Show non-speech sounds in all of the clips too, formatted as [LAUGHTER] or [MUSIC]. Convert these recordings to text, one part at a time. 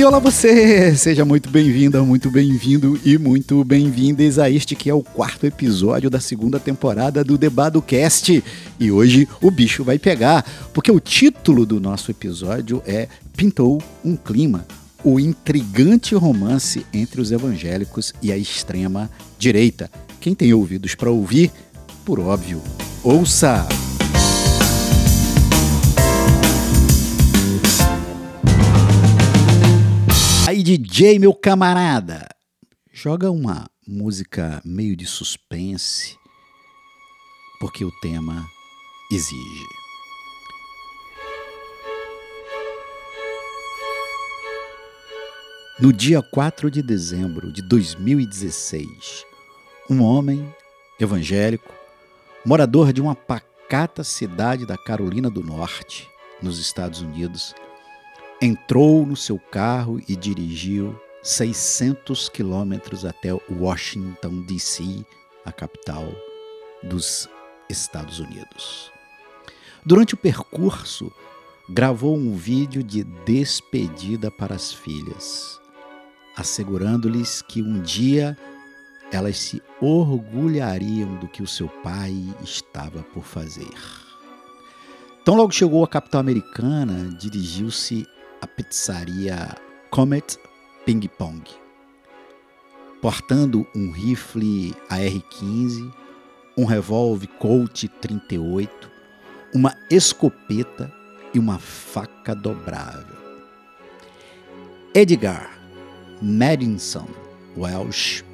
E olá você! [LAUGHS] Seja muito bem-vinda, muito bem-vindo e muito bem-vindas a este que é o quarto episódio da segunda temporada do Debado Cast. E hoje o bicho vai pegar, porque o título do nosso episódio é Pintou um Clima, o intrigante romance entre os evangélicos e a extrema direita. Quem tem ouvidos para ouvir, por óbvio, ouça! DJ, meu camarada, joga uma música meio de suspense, porque o tema exige. No dia 4 de dezembro de 2016, um homem evangélico, morador de uma pacata cidade da Carolina do Norte, nos Estados Unidos, entrou no seu carro e dirigiu 600 quilômetros até Washington, D.C., a capital dos Estados Unidos. Durante o percurso, gravou um vídeo de despedida para as filhas, assegurando-lhes que um dia elas se orgulhariam do que o seu pai estava por fazer. Tão logo chegou à capital americana, dirigiu-se a pizzaria Comet Ping Pong, portando um rifle AR-15, um revólver Colt 38, uma escopeta e uma faca dobrável. Edgar Madison Welsh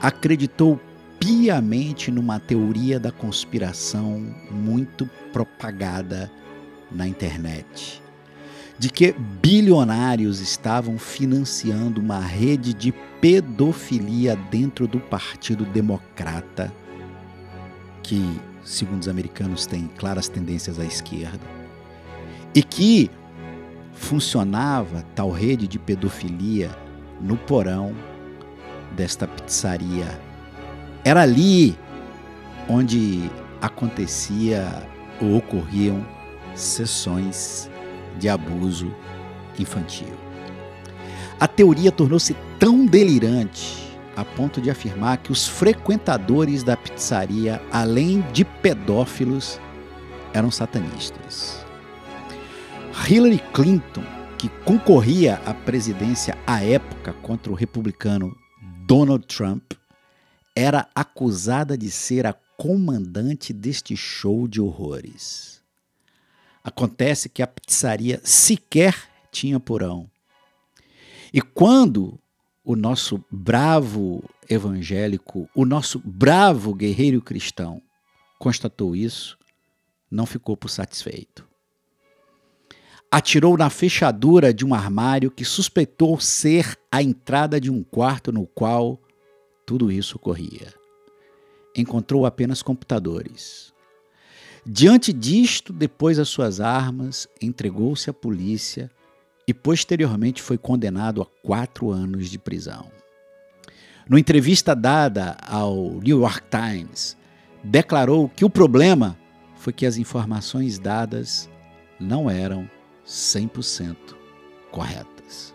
acreditou piamente numa teoria da conspiração muito propagada na internet de que bilionários estavam financiando uma rede de pedofilia dentro do Partido Democrata, que, segundo os americanos, tem claras tendências à esquerda, e que funcionava tal rede de pedofilia no porão desta pizzaria. Era ali onde acontecia ou ocorriam sessões de abuso infantil. A teoria tornou-se tão delirante a ponto de afirmar que os frequentadores da pizzaria, além de pedófilos, eram satanistas. Hillary Clinton, que concorria à presidência à época contra o republicano Donald Trump, era acusada de ser a comandante deste show de horrores. Acontece que a pizzaria sequer tinha porão. E quando o nosso bravo evangélico, o nosso bravo guerreiro cristão constatou isso, não ficou por satisfeito. Atirou na fechadura de um armário que suspeitou ser a entrada de um quarto no qual tudo isso ocorria. Encontrou apenas computadores, Diante disto, depois as suas armas, entregou-se à polícia e posteriormente foi condenado a quatro anos de prisão. Numa entrevista dada ao New York Times, declarou que o problema foi que as informações dadas não eram 100% corretas.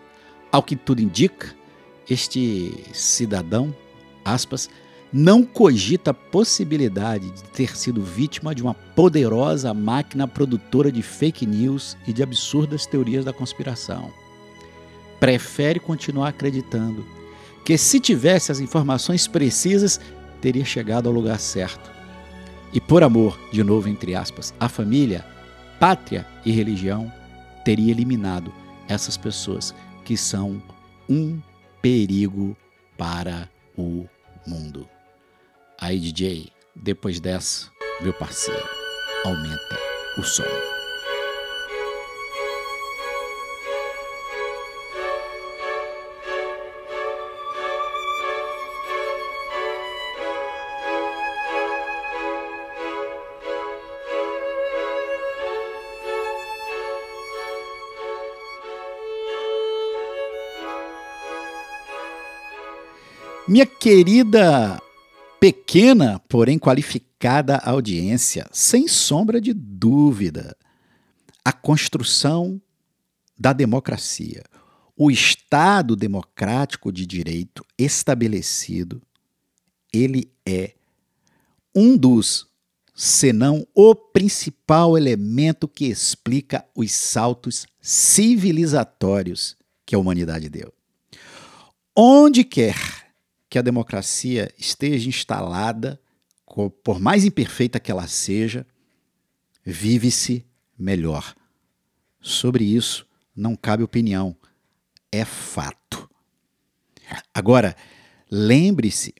Ao que tudo indica, este cidadão, aspas, não cogita a possibilidade de ter sido vítima de uma poderosa máquina produtora de fake news e de absurdas teorias da conspiração. Prefere continuar acreditando que, se tivesse as informações precisas, teria chegado ao lugar certo. E por amor, de novo entre aspas, à família, pátria e religião, teria eliminado essas pessoas que são um perigo para o mundo. Aí, DJ, depois dessa, meu parceiro, aumenta o som. Minha querida pequena, porém qualificada audiência, sem sombra de dúvida, a construção da democracia, o Estado democrático de direito estabelecido, ele é um dos, senão o principal elemento que explica os saltos civilizatórios que a humanidade deu. Onde quer que a democracia esteja instalada, por mais imperfeita que ela seja, vive-se melhor. Sobre isso não cabe opinião, é fato. Agora, lembre-se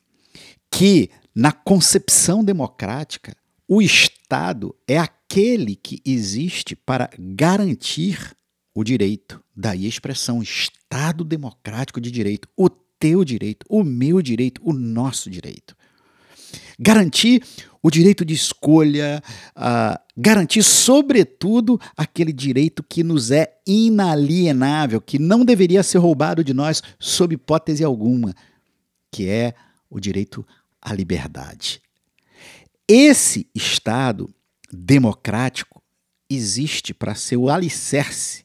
que na concepção democrática, o Estado é aquele que existe para garantir o direito. Daí a expressão Estado democrático de direito. O teu direito, o meu direito, o nosso direito. Garantir o direito de escolha, uh, garantir, sobretudo, aquele direito que nos é inalienável, que não deveria ser roubado de nós sob hipótese alguma, que é o direito à liberdade. Esse Estado democrático existe para ser o alicerce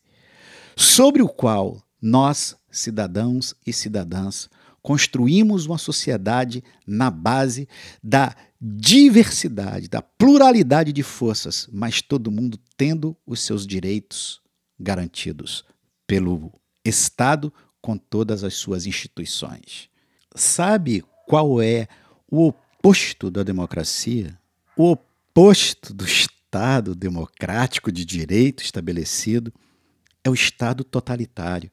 sobre o qual nós, cidadãos e cidadãs, construímos uma sociedade na base da diversidade, da pluralidade de forças, mas todo mundo tendo os seus direitos garantidos pelo Estado com todas as suas instituições. Sabe qual é o oposto da democracia? O oposto do Estado democrático de direito estabelecido é o Estado totalitário,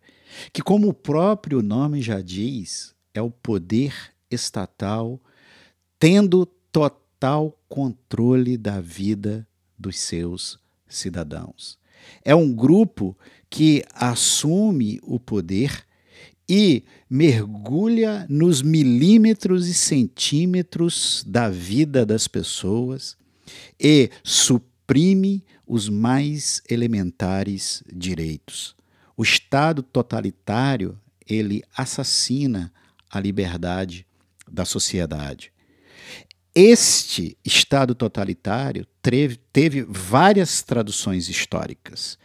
que, como o próprio nome já diz, é o poder estatal tendo total controle da vida dos seus cidadãos. É um grupo que assume o poder e mergulha nos milímetros e centímetros da vida das pessoas e suprime os mais elementares direitos. O Estado totalitário, ele assassina a liberdade da sociedade. Este Estado totalitário teve, teve várias traduções históricas.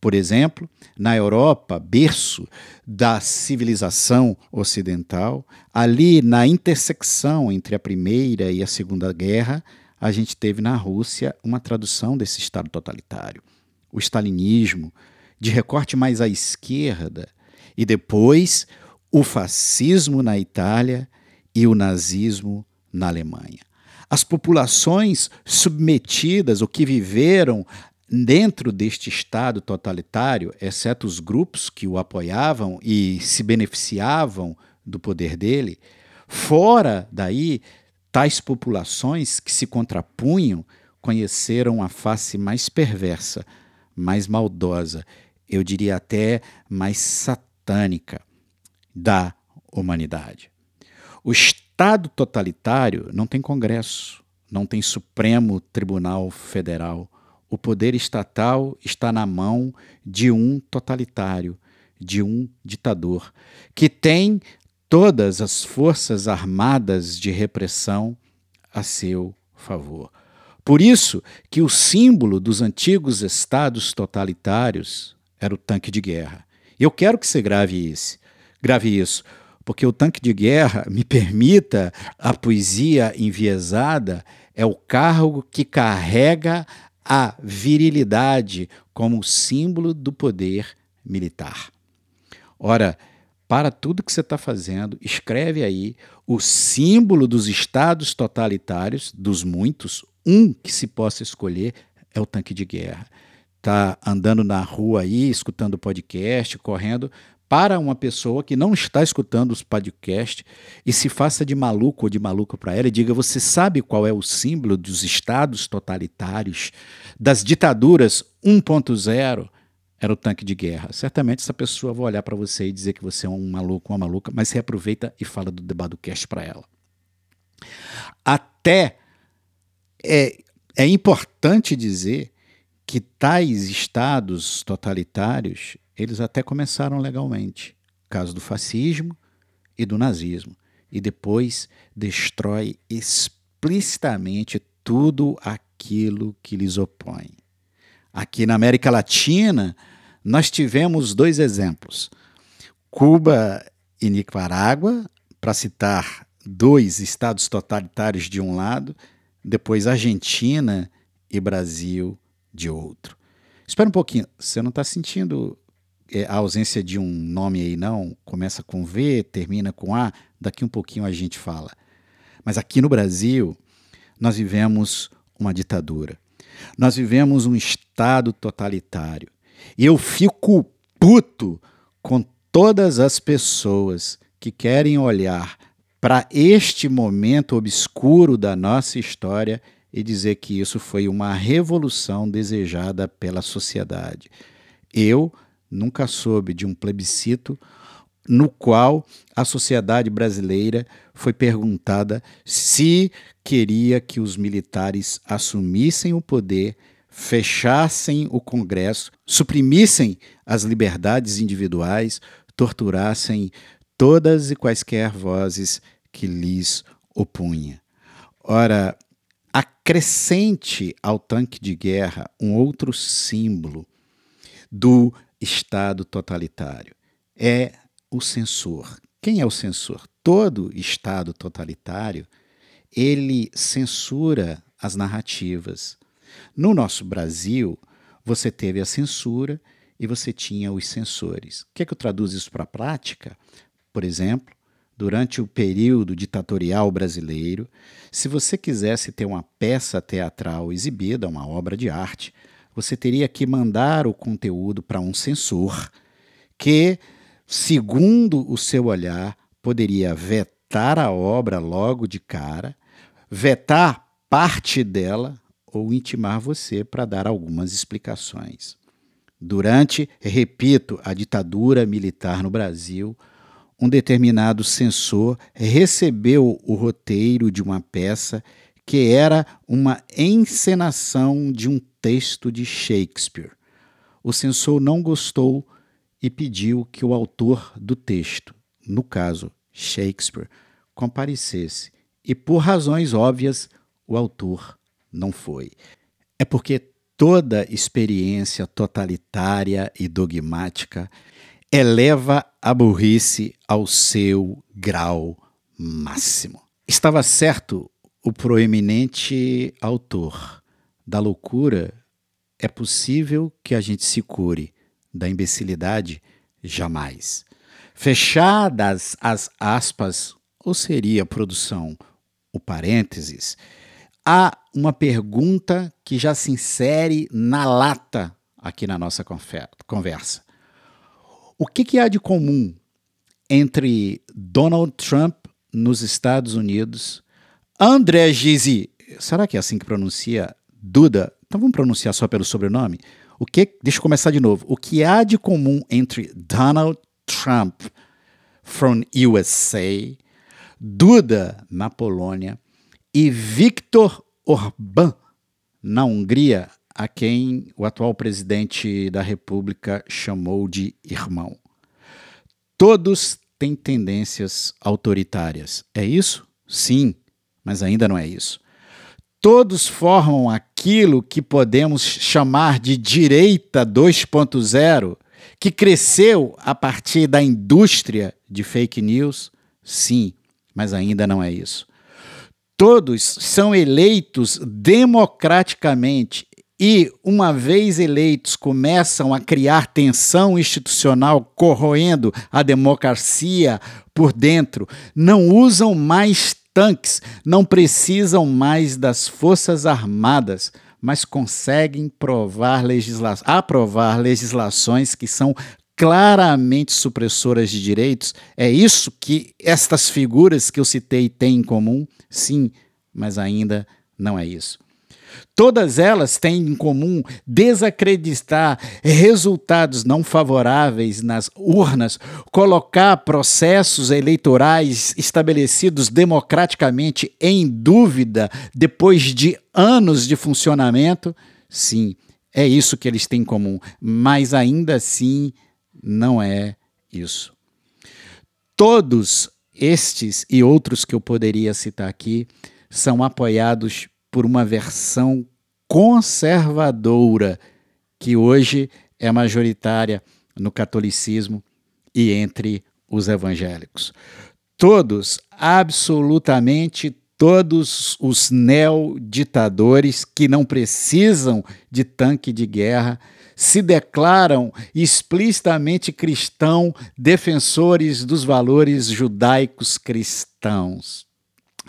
Por exemplo, na Europa, berço da civilização ocidental, ali na intersecção entre a Primeira e a Segunda Guerra, a gente teve na Rússia uma tradução desse Estado totalitário. O stalinismo, de recorte mais à esquerda, e depois o fascismo na Itália e o nazismo na Alemanha. As populações submetidas, ou que viveram dentro deste Estado totalitário, exceto os grupos que o apoiavam e se beneficiavam do poder dele, fora daí, tais populações que se contrapunham conheceram a face mais perversa, mais maldosa, eu diria até mais satânica da humanidade. O Estado totalitário não tem Congresso, não tem Supremo Tribunal Federal. O poder estatal está na mão de um totalitário, de um ditador, que tem todas as forças armadas de repressão a seu favor. Por isso que o símbolo dos antigos estados totalitários era o tanque de guerra. Eu quero que você grave esse grave isso, porque o tanque de guerra, me permita a poesia enviesada, é o carro que carrega a virilidade como símbolo do poder militar. Ora, para tudo que você está fazendo, escreve aí o símbolo dos estados totalitários, dos muitos, um que se possa escolher é o tanque de guerra. Está andando na rua aí, escutando podcast, correndo, para uma pessoa que não está escutando os podcasts e se faça de maluco ou de maluca para ela e diga: Você sabe qual é o símbolo dos estados totalitários, das ditaduras 1.0? Era o tanque de guerra. Certamente essa pessoa vai olhar para você e dizer que você é um maluco, uma maluca, mas você aproveita e fala do Debadocast para ela. Até é, é importante dizer que tais estados totalitários eles até começaram legalmente, caso do fascismo e do nazismo, e depois destrói explicitamente tudo aquilo que lhes opõe. Aqui na América Latina, nós tivemos dois exemplos. Cuba e Nicarágua, para citar dois estados totalitários de um lado, depois Argentina e Brasil de outro. Espera um pouquinho, você não está sentindo é, a ausência de um nome aí, não? Começa com V, termina com A, daqui um pouquinho a gente fala. Mas aqui no Brasil, nós vivemos uma ditadura. Nós vivemos um Estado totalitário. E eu fico puto com todas as pessoas que querem olhar para este momento obscuro da nossa história e dizer que isso foi uma revolução desejada pela sociedade. Eu nunca soube de um plebiscito no qual a sociedade brasileira foi perguntada se queria que os militares assumissem o poder, fechassem o Congresso, suprimissem as liberdades individuais, torturassem todas e quaisquer vozes que lhes opunha. Ora, acrescente ao tanque de guerra um outro símbolo do Estado totalitário. É o censor. Quem é o censor? Todo Estado totalitário ele censura as narrativas. No nosso Brasil, você teve a censura e você tinha os censores. O que é que eu traduzo isso para a prática? Por exemplo, durante o período ditatorial brasileiro, se você quisesse ter uma peça teatral exibida, uma obra de arte, você teria que mandar o conteúdo para um censor que, segundo o seu olhar, poderia vetar a obra logo de cara, vetar parte dela ou intimar você para dar algumas explicações. Durante, repito, a ditadura militar no Brasil, um determinado censor recebeu o roteiro de uma peça que era uma encenação de um texto de Shakespeare. O censor não gostou e pediu que o autor do texto, no caso Shakespeare, comparecesse. E por razões óbvias, o autor não foi. É porque toda experiência totalitária e dogmática eleva a burrice ao seu grau máximo. Estava certo o proeminente autor da loucura. É possível que a gente se cure da imbecilidade? Jamais. Fechadas as aspas, ou seria produção o parênteses, há uma pergunta que já se insere na lata aqui na nossa conversa. O que, que há de comum entre Donald Trump nos Estados Unidos, André Gizi, será que é assim que pronuncia? Duda, então vamos pronunciar só pelo sobrenome? O que, deixa eu começar de novo. O que há de comum entre Donald Trump from USA, Duda na Polônia e Viktor Orbán na Hungria, a quem o atual presidente da República chamou de irmão. Todos têm tendências autoritárias. É isso? Sim, mas ainda não é isso. Todos formam aquilo que podemos chamar de direita 2.0, que cresceu a partir da indústria de fake news? Sim, mas ainda não é isso. Todos são eleitos democraticamente e, uma vez eleitos, começam a criar tensão institucional, corroendo a democracia por dentro, não usam mais tanques, não precisam mais das Forças Armadas, mas conseguem provar legisla aprovar legislações que são claramente supressoras de direitos. É isso que estas figuras que eu citei têm em comum? Sim, mas ainda não é isso. Todas elas têm em comum desacreditar resultados não favoráveis nas urnas, colocar processos eleitorais estabelecidos democraticamente em dúvida depois de anos de funcionamento. Sim, é isso que eles têm em comum, mas ainda assim não é isso. Todos estes e outros que eu poderia citar aqui são apoiados por uma versão conservadora que hoje é majoritária no catolicismo e entre os evangélicos. Todos, absolutamente todos os neoditadores que não precisam de tanque de guerra se declaram explicitamente cristão, defensores dos valores judaicos cristãos.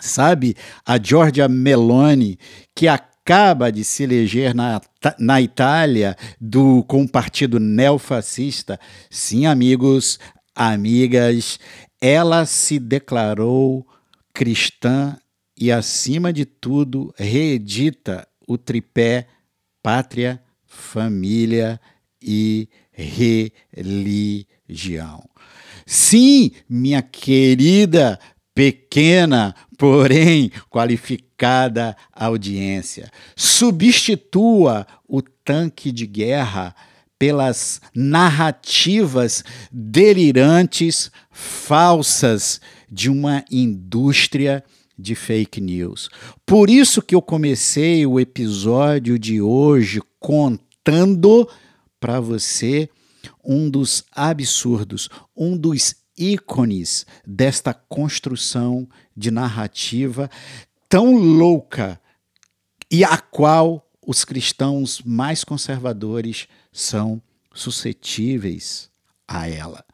Sabe, a Giorgia Meloni, que acaba de se eleger na, na Itália do, com o partido neofascista, sim, amigos, amigas, ela se declarou cristã e, acima de tudo, reedita o tripé pátria, família e religião. Sim, minha querida, pequena, porém qualificada audiência, substitua o tanque de guerra pelas narrativas delirantes, falsas de uma indústria de fake news. Por isso que eu comecei o episódio de hoje contando para você um dos absurdos, um dos ícones desta construção de narrativa tão louca e a qual os cristãos mais conservadores são suscetíveis a ela.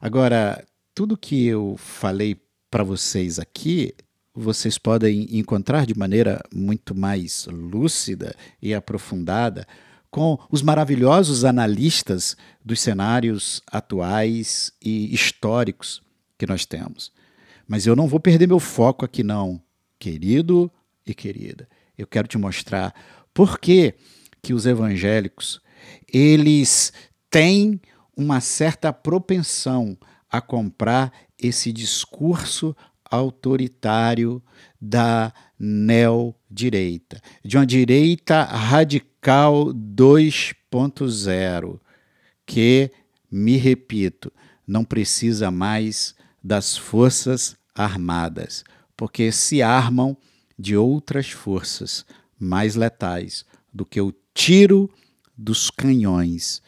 Agora, tudo que eu falei para vocês aqui vocês podem encontrar de maneira muito mais lúcida e aprofundada com os maravilhosos analistas dos cenários atuais e históricos que nós temos. Mas eu não vou perder meu foco aqui não, querido e querida. Eu quero te mostrar por que que os evangélicos eles têm uma certa propensão a comprar esse discurso autoritário da neodireita, de uma direita radical 2.0, que, me repito, não precisa mais das forças armadas, porque se armam de outras forças mais letais do que o tiro dos canhões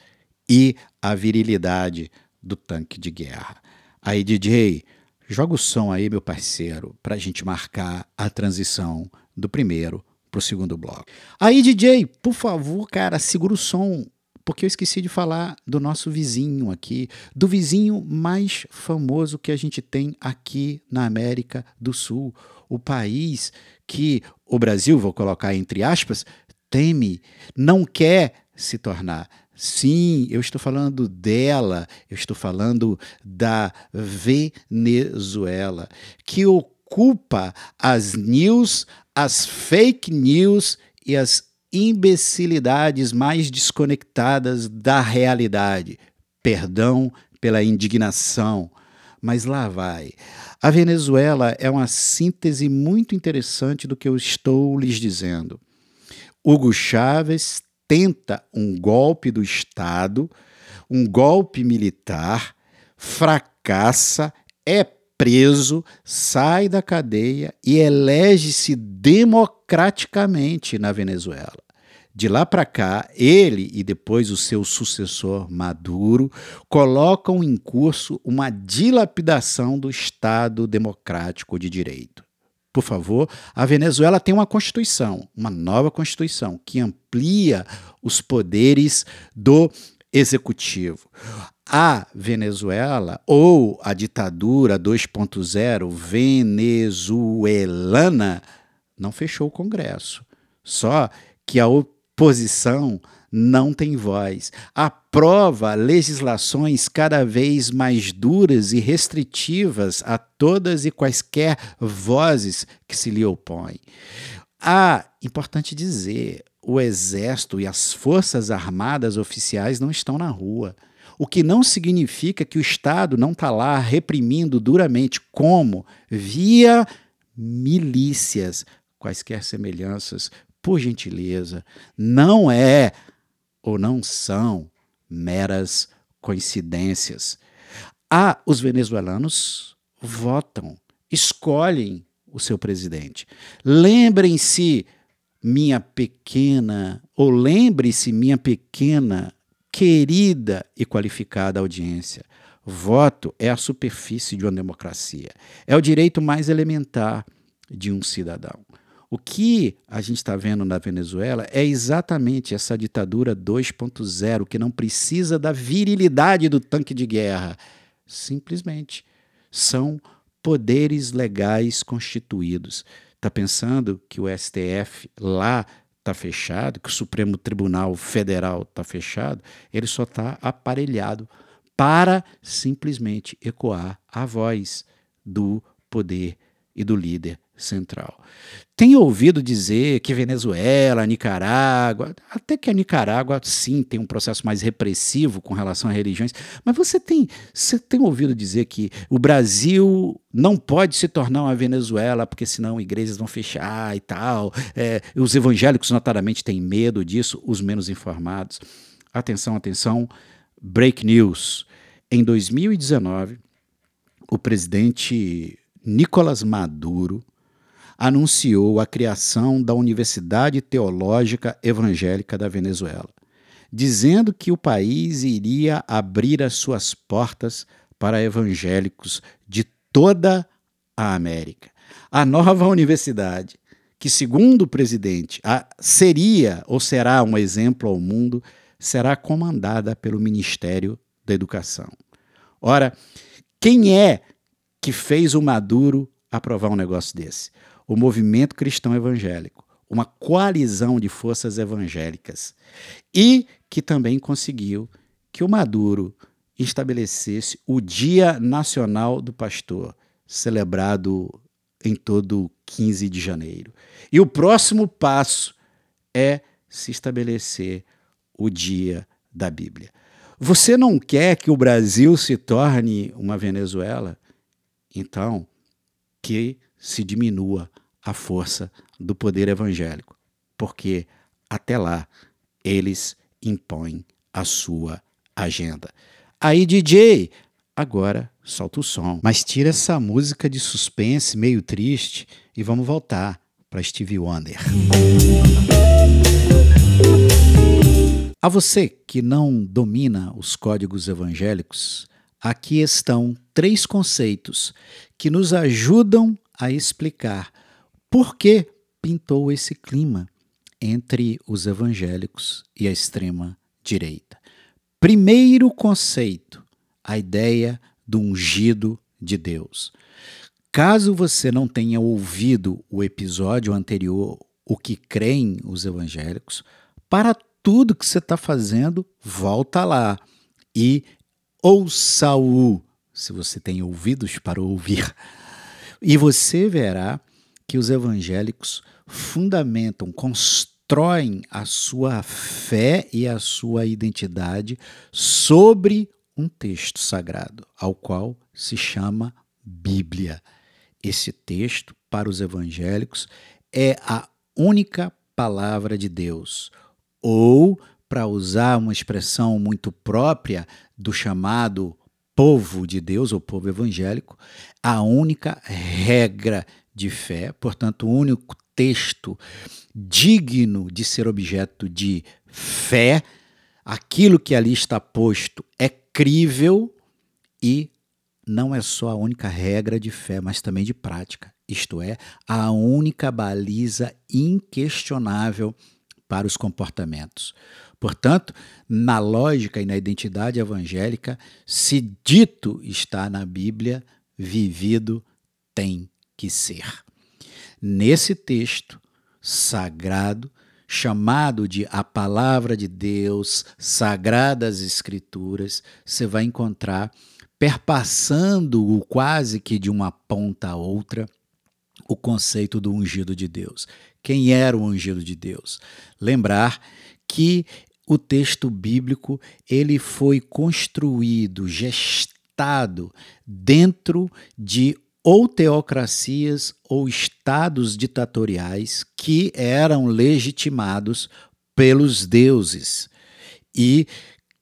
e a virilidade do tanque de guerra. Aí, DJ, Joga o som aí, meu parceiro, para a gente marcar a transição do primeiro para o segundo bloco. Aí, DJ, por favor, cara, segura o som, porque eu esqueci de falar do nosso vizinho aqui, do vizinho mais famoso que a gente tem aqui na América do Sul, o país que o Brasil, vou colocar entre aspas, teme, não quer se tornar. Sim, eu estou falando dela, eu estou falando da Venezuela, que ocupa as news, as fake news e as imbecilidades mais desconectadas da realidade. Perdão pela indignação, mas lá vai. A Venezuela é uma síntese muito interessante do que eu estou lhes dizendo. Hugo Chávez tenta um golpe do Estado, um golpe militar, fracassa, é preso, sai da cadeia e elege-se democraticamente na Venezuela. De lá para cá, ele e depois o seu sucessor Maduro colocam em curso uma dilapidação do Estado democrático de direito. Por favor, a Venezuela tem uma constituição, uma nova constituição, que amplia os poderes do executivo. A Venezuela, ou a ditadura 2.0 venezuelana, não fechou o Congresso. Só que a oposição não tem voz. Aprova legislações cada vez mais duras e restritivas a todas e quaisquer vozes que se lhe opõem. Ah, importante dizer, o exército e as forças armadas oficiais não estão na rua. O que não significa que o Estado não está lá reprimindo duramente, como? Via milícias. Quaisquer semelhanças, por gentileza, não é ou não são meras coincidências. Ah, os venezuelanos votam, escolhem o seu presidente. Lembrem-se, minha pequena, ou lembre-se, minha pequena, querida e qualificada audiência, Voto é a superfície de uma democracia. É o direito mais elementar de um cidadão. O que a gente está vendo na Venezuela é exatamente essa ditadura 2.0, que não precisa da virilidade do tanque de guerra. Simplesmente são poderes legais constituídos. Está pensando que o STF lá está fechado, que o Supremo Tribunal Federal está fechado? Ele só está aparelhado para simplesmente ecoar a voz do poder e do líder central. Tenho ouvido dizer que Venezuela, Nicarágua, até que a Nicarágua sim tem um processo mais repressivo com relação a religiões, mas você tem, você tem ouvido dizer que o Brasil não pode se tornar uma Venezuela porque senão igrejas vão fechar e tal. É, os evangélicos notadamente têm medo disso, os menos informados. Atenção, atenção, break news. Em 2019, o presidente Nicolás Maduro anunciou a criação da Universidade Teológica Evangélica da Venezuela, dizendo que o país iria abrir as suas portas para evangélicos de toda a América. A nova universidade, que, segundo o presidente, seria ou será um exemplo ao mundo, será comandada pelo Ministério da Educação. Ora, quem é que fez o Maduro aprovar um negócio desse? O movimento cristão evangélico, uma coalizão de forças evangélicas, e que também conseguiu que o Maduro estabelecesse o Dia Nacional do Pastor, celebrado em todo 15 de janeiro. E o próximo passo é se estabelecer o Dia da Bíblia. Você não quer que o Brasil se torne uma Venezuela? Então, que se diminua a força do poder evangélico, porque até lá eles impõem a sua agenda. Aí, DJ, agora solta o som. Mas tira essa música de suspense meio triste e vamos voltar para Stevie Wonder. A você que não domina os códigos evangélicos, aqui estão três conceitos que nos ajudam a explicar por que pintou esse clima entre os evangélicos e a extrema direita. Primeiro conceito, a ideia do ungido de Deus. Caso você não tenha ouvido o episódio anterior, o que creem os evangélicos, para tudo que você está fazendo, volta lá e ouça-o, se você tem ouvidos para ouvir. [LAUGHS] E você verá que os evangélicos fundamentam, constroem a sua fé e a sua identidade sobre um texto sagrado, ao qual se chama Bíblia. Esse texto, para os evangélicos, é a única palavra de Deus, ou, para usar uma expressão muito própria do chamado povo de Deus, ou povo evangélico, a única regra de fé, portanto, o único texto digno de ser objeto de fé, aquilo que ali está posto é crível e não é só a única regra de fé, mas também de prática, isto é, a única baliza inquestionável para os comportamentos. Portanto, na lógica e na identidade evangélica, se dito está na Bíblia, vivido tem que ser. Nesse texto sagrado, chamado de a palavra de Deus, sagradas escrituras, você vai encontrar perpassando-o quase que de uma ponta a outra, o conceito do ungido de Deus. Quem era o ungido de Deus? Lembrar que o texto bíblico ele foi construído, gestado dentro de ou teocracias ou estados ditatoriais que eram legitimados pelos deuses. E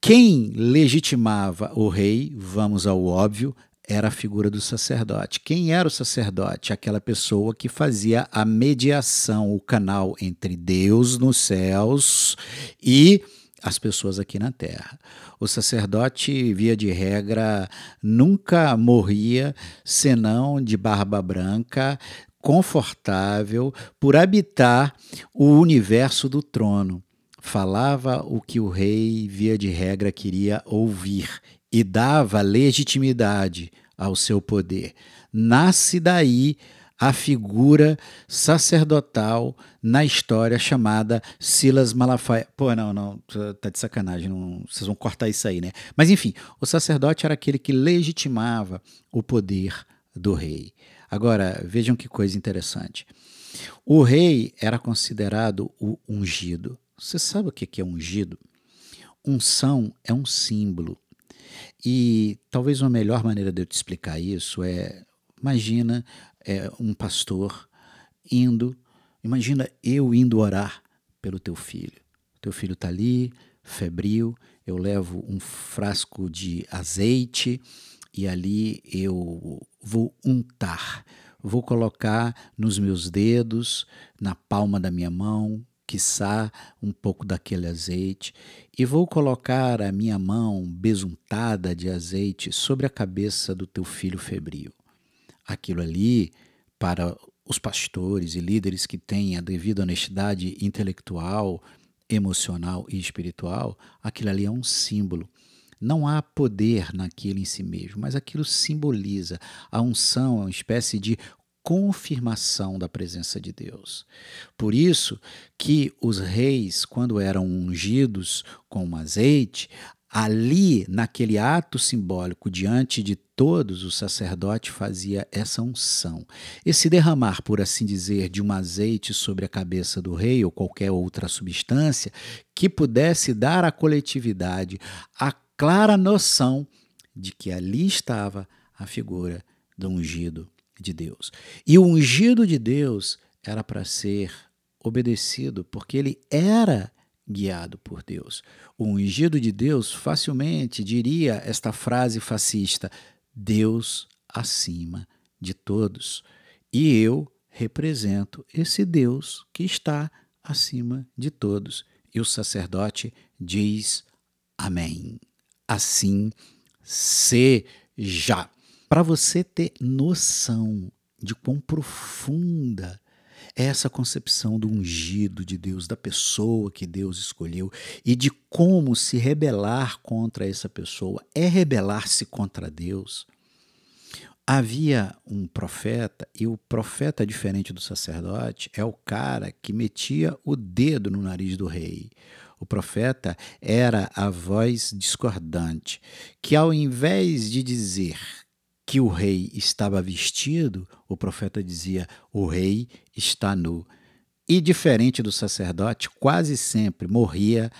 quem legitimava o rei, vamos ao óbvio, era a figura do sacerdote. Quem era o sacerdote? Aquela pessoa que fazia a mediação, o canal entre Deus nos céus e as pessoas aqui na terra. O sacerdote, via de regra, nunca morria senão de barba branca, confortável, por habitar o universo do trono. Falava o que o rei, via de regra, queria ouvir e dava legitimidade ao seu poder. Nasce daí a figura sacerdotal na história chamada Silas Malafaia. Pô, não, não, tá de sacanagem, não, vocês vão cortar isso aí, né? Mas enfim, o sacerdote era aquele que legitimava o poder do rei. Agora, vejam que coisa interessante. O rei era considerado o ungido. Você sabe o que é ungido? Unção é um símbolo. E talvez uma melhor maneira de eu te explicar isso é: imagina é, um pastor indo, imagina eu indo orar pelo teu filho. Teu filho está ali, febril, eu levo um frasco de azeite e ali eu vou untar, vou colocar nos meus dedos, na palma da minha mão, quiçá um pouco daquele azeite, e vou colocar a minha mão besuntada de azeite sobre a cabeça do teu filho febril. Aquilo ali, para os pastores e líderes que têm a devida honestidade intelectual, emocional e espiritual, aquilo ali é um símbolo. Não há poder naquilo em si mesmo, mas aquilo simboliza. A unção é uma espécie de confirmação da presença de Deus. Por isso que os reis, quando eram ungidos com azeite, ali, naquele ato simbólico, diante de todos, o sacerdote fazia essa unção. Esse derramar, por assim dizer, de um azeite sobre a cabeça do rei ou qualquer outra substância que pudesse dar à coletividade a clara noção de que ali estava a figura do ungido de Deus. E o ungido de Deus era para ser obedecido, porque ele era guiado por Deus. O ungido de Deus facilmente diria esta frase fascista: Deus acima de todos. E eu represento esse Deus que está acima de todos. E o sacerdote diz: Amém. Assim seja. Para você ter noção de quão profunda essa concepção do ungido de Deus, da pessoa que Deus escolheu e de como se rebelar contra essa pessoa é rebelar-se contra Deus. Havia um profeta, e o profeta, diferente do sacerdote, é o cara que metia o dedo no nariz do rei. O profeta era a voz discordante, que ao invés de dizer que o rei estava vestido, o profeta dizia: o rei está nu. E diferente do sacerdote, quase sempre morria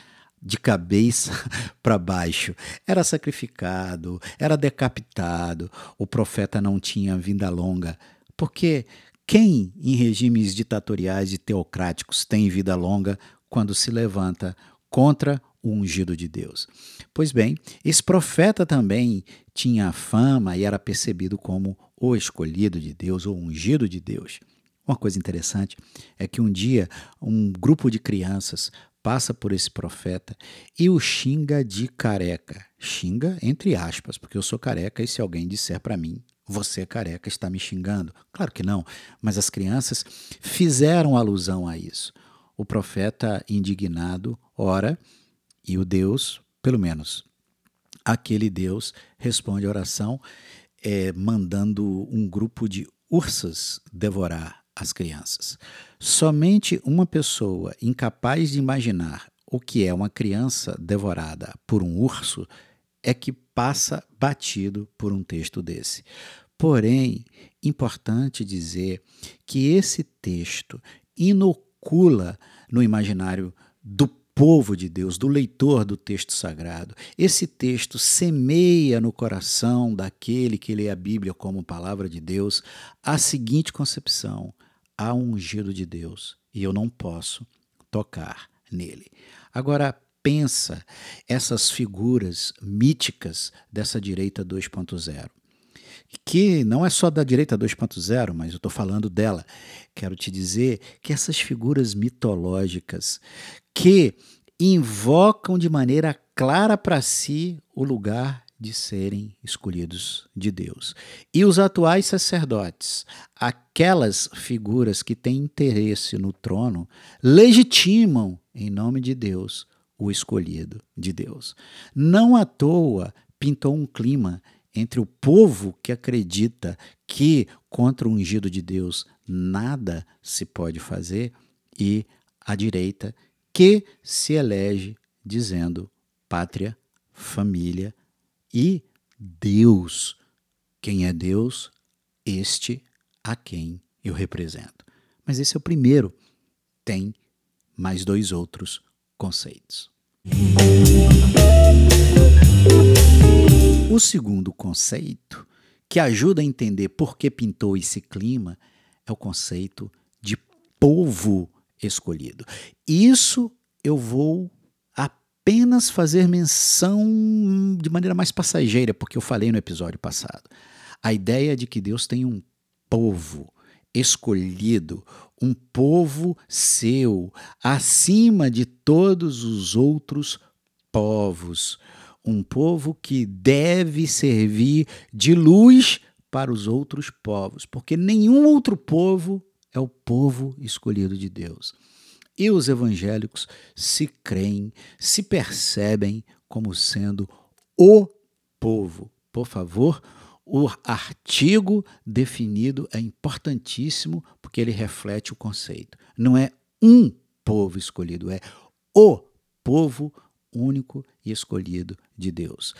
de cabeça [LAUGHS] para baixo. Era sacrificado, era decapitado. O profeta não tinha vinda longa, porque quem em regimes ditatoriais e teocráticos tem vida longa quando se levanta contra o ungido de Deus. Pois bem, esse profeta também tinha fama e era percebido como o escolhido de Deus, ou ungido de Deus. Uma coisa interessante é que um dia um grupo de crianças passa por esse profeta e o xinga de careca. Xinga entre aspas, porque eu sou careca e se alguém disser para mim, você é careca, está me xingando. Claro que não, mas as crianças fizeram alusão a isso. O profeta, indignado, ora e o Deus, pelo menos aquele Deus, responde a oração é, mandando um grupo de ursas devorar as crianças. Somente uma pessoa incapaz de imaginar o que é uma criança devorada por um urso é que passa batido por um texto desse. Porém, importante dizer que esse texto inocula no imaginário do povo de Deus, do leitor do texto sagrado. Esse texto semeia no coração daquele que lê a Bíblia como palavra de Deus a seguinte concepção: há um ungido de Deus e eu não posso tocar nele. Agora, pensa essas figuras míticas dessa direita 2.0 que não é só da direita 2.0, mas eu estou falando dela. Quero te dizer que essas figuras mitológicas que invocam de maneira clara para si o lugar de serem escolhidos de Deus. E os atuais sacerdotes, aquelas figuras que têm interesse no trono, legitimam, em nome de Deus, o escolhido de Deus. Não à toa pintou um clima entre o povo que acredita que contra o ungido de Deus nada se pode fazer e a direita que se elege dizendo pátria, família, e Deus. Quem é Deus? Este a quem eu represento. Mas esse é o primeiro. Tem mais dois outros conceitos. O segundo conceito, que ajuda a entender por que pintou esse clima, é o conceito de povo escolhido. Isso eu vou apenas fazer menção de maneira mais passageira, porque eu falei no episódio passado. A ideia de que Deus tem um povo escolhido, um povo seu, acima de todos os outros povos. Um povo que deve servir de luz para os outros povos, porque nenhum outro povo é o povo escolhido de Deus e os evangélicos se creem, se percebem como sendo o povo. Por favor, o artigo definido é importantíssimo porque ele reflete o conceito. Não é um povo escolhido, é o povo único e escolhido de Deus.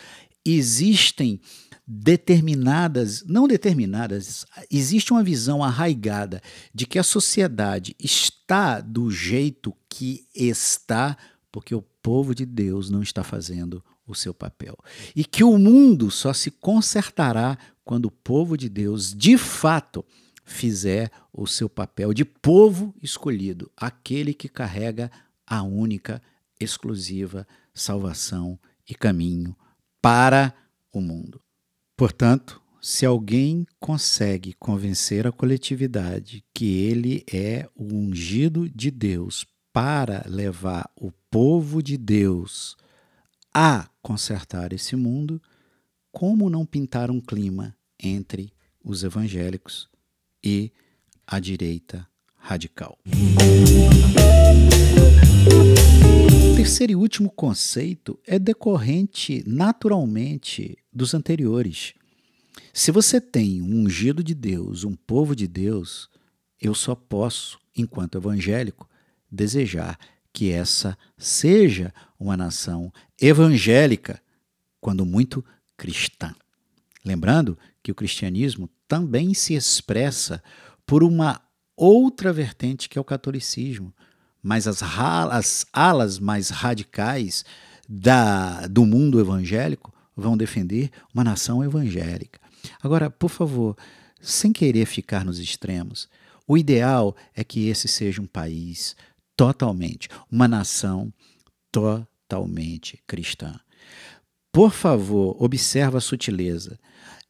Existem determinadas, não determinadas, existe uma visão arraigada de que a sociedade está do jeito que está porque o povo de Deus não está fazendo o seu papel. E que o mundo só se consertará quando o povo de Deus, de fato, fizer o seu papel de povo escolhido, aquele que carrega a única, exclusiva salvação e caminho para o mundo. Portanto, se alguém consegue convencer a coletividade que ele é o ungido de Deus para levar o povo de Deus a consertar esse mundo, como não pintar um clima entre os evangélicos e a direita radical? Terceiro e último conceito é decorrente naturalmente dos anteriores. Se você tem um ungido de Deus, um povo de Deus, eu só posso, enquanto evangélico, desejar que essa seja uma nação evangélica, quando muito cristã. Lembrando que o cristianismo também se expressa por uma outra vertente que é o catolicismo, mas as, as alas mais radicais da, do mundo evangélico vão defender uma nação evangélica. Agora, por favor, sem querer ficar nos extremos, o ideal é que esse seja um país totalmente, uma nação totalmente cristã. Por favor, observa a sutileza.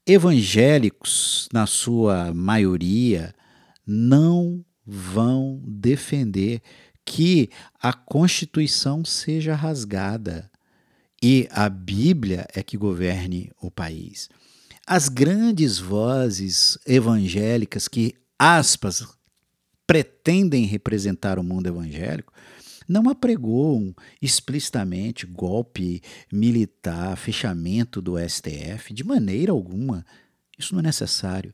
Evangélicos, na sua maioria, não vão defender que a Constituição seja rasgada e a Bíblia é que governe o país. As grandes vozes evangélicas que, aspas, pretendem representar o mundo evangélico, não apregoam explicitamente golpe militar, fechamento do STF, de maneira alguma. Isso não é necessário.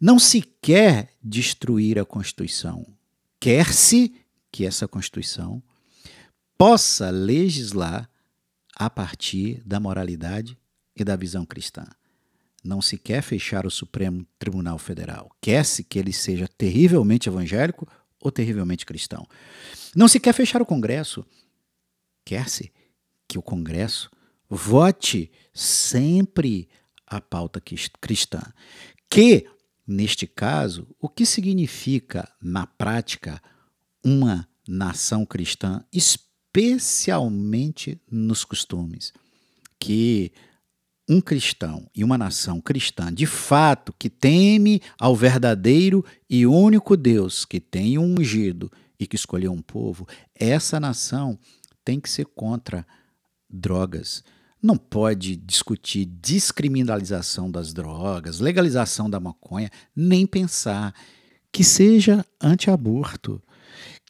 Não se quer destruir a Constituição. Quer-se que essa Constituição possa legislar a partir da moralidade e da visão cristã. Não se quer fechar o Supremo Tribunal Federal. Quer-se que ele seja terrivelmente evangélico ou terrivelmente cristão. Não se quer fechar o Congresso. Quer-se que o Congresso vote sempre a pauta cristã. Que, neste caso, o que significa, na prática, uma nação cristã, especialmente nos costumes, que um cristão e uma nação cristã, de fato, que teme ao verdadeiro e único Deus, que tem um ungido e que escolheu um povo, essa nação tem que ser contra drogas. Não pode discutir descriminalização das drogas, legalização da maconha, nem pensar que seja anti-aborto,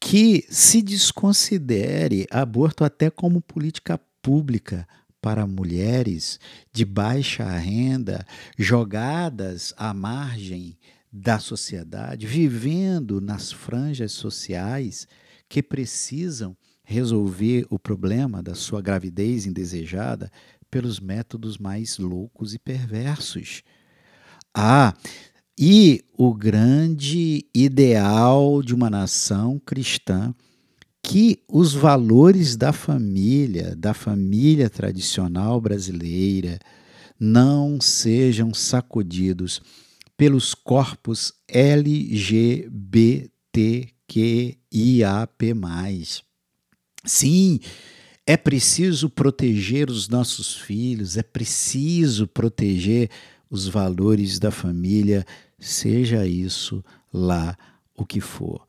que se desconsidere aborto até como política pública para mulheres de baixa renda, jogadas à margem da sociedade, vivendo nas franjas sociais que precisam resolver o problema da sua gravidez indesejada pelos métodos mais loucos e perversos. Ah, e o grande ideal de uma nação cristã que os valores da família, da família tradicional brasileira, não sejam sacudidos pelos corpos LGBTQIAP+. Sim, é preciso proteger os nossos filhos, é preciso proteger os valores da família seja isso lá o que for.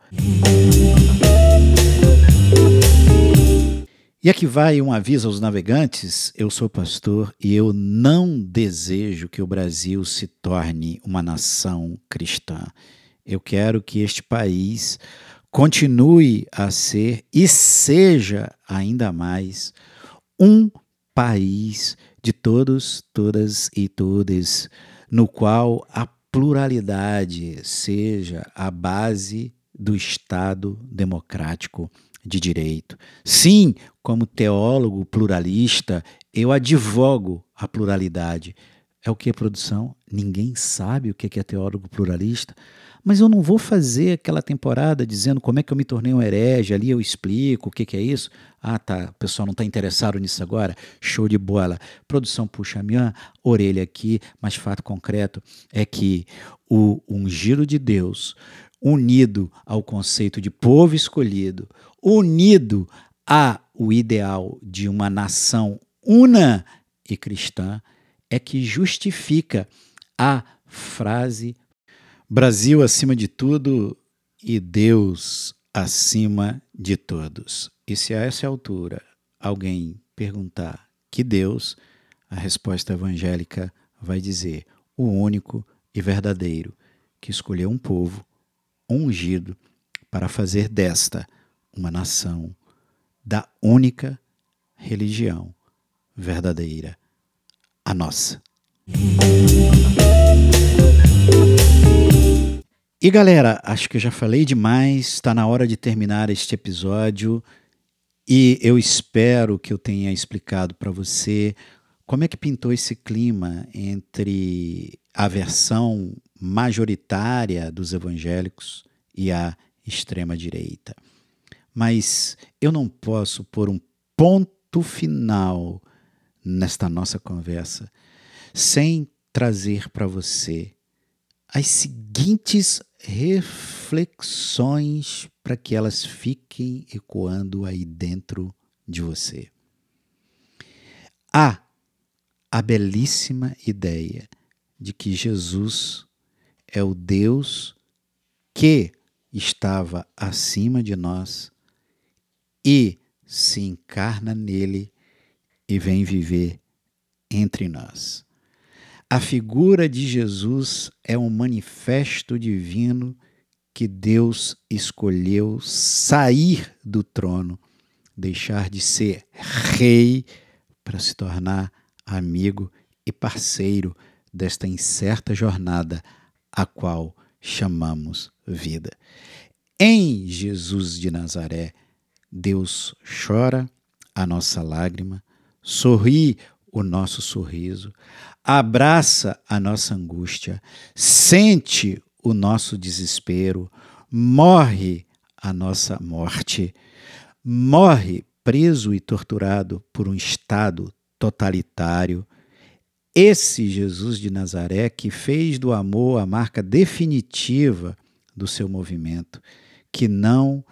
E aqui vai um aviso aos navegantes: eu sou pastor e eu não desejo que o Brasil se torne uma nação cristã. Eu quero que este país continue a ser e seja ainda mais um país de todos, todas e todes, no qual a pluralidade seja a base do Estado democrático de direito. Sim, como teólogo pluralista, eu advogo a pluralidade. É o que produção? Ninguém sabe o que é teólogo pluralista. Mas eu não vou fazer aquela temporada dizendo como é que eu me tornei um herege, ali eu explico o que, que é isso. Ah, tá, o pessoal não está interessado nisso agora? Show de bola. Produção puxa a minha orelha aqui, mas fato concreto é que o ungido de Deus, unido ao conceito de povo escolhido, unido ao ideal de uma nação una e cristã, é que justifica a frase Brasil acima de tudo e Deus acima de todos. E se a essa altura alguém perguntar que Deus, a resposta evangélica vai dizer: o único e verdadeiro que escolheu um povo ungido para fazer desta uma nação da única religião verdadeira, a nossa. E galera, acho que eu já falei demais, está na hora de terminar este episódio e eu espero que eu tenha explicado para você como é que pintou esse clima entre a versão majoritária dos evangélicos e a extrema direita. Mas eu não posso pôr um ponto final nesta nossa conversa sem trazer para você as seguintes reflexões para que elas fiquem ecoando aí dentro de você. Há a belíssima ideia de que Jesus é o Deus que estava acima de nós e se encarna nele e vem viver entre nós. A figura de Jesus é um manifesto divino que Deus escolheu sair do trono, deixar de ser rei para se tornar amigo e parceiro desta incerta jornada a qual chamamos vida. Em Jesus de Nazaré, Deus chora a nossa lágrima, sorri o nosso sorriso, abraça a nossa angústia, sente o nosso desespero, morre a nossa morte, morre preso e torturado por um Estado totalitário. Esse Jesus de Nazaré que fez do amor a marca definitiva do seu movimento, que não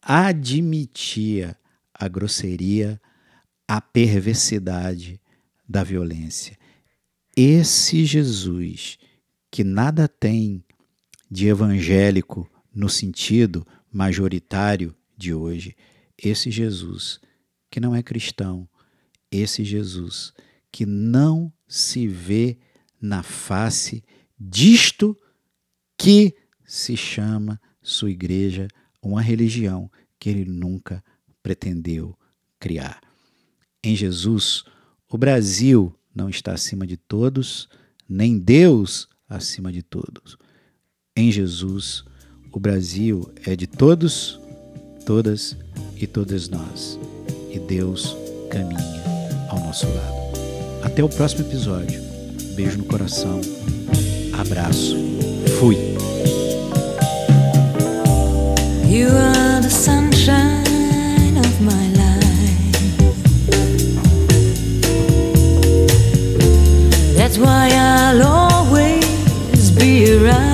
admitia a grosseria, a perversidade, da violência. Esse Jesus, que nada tem de evangélico no sentido majoritário de hoje, esse Jesus que não é cristão, esse Jesus que não se vê na face disto que se chama sua igreja, uma religião que ele nunca pretendeu criar. Em Jesus, o Brasil não está acima de todos, nem Deus acima de todos. Em Jesus, o Brasil é de todos, todas e todas nós. E Deus caminha ao nosso lado. Até o próximo episódio. Beijo no coração. Abraço. Fui. You are the sunshine of my life. That's why I'll always be around.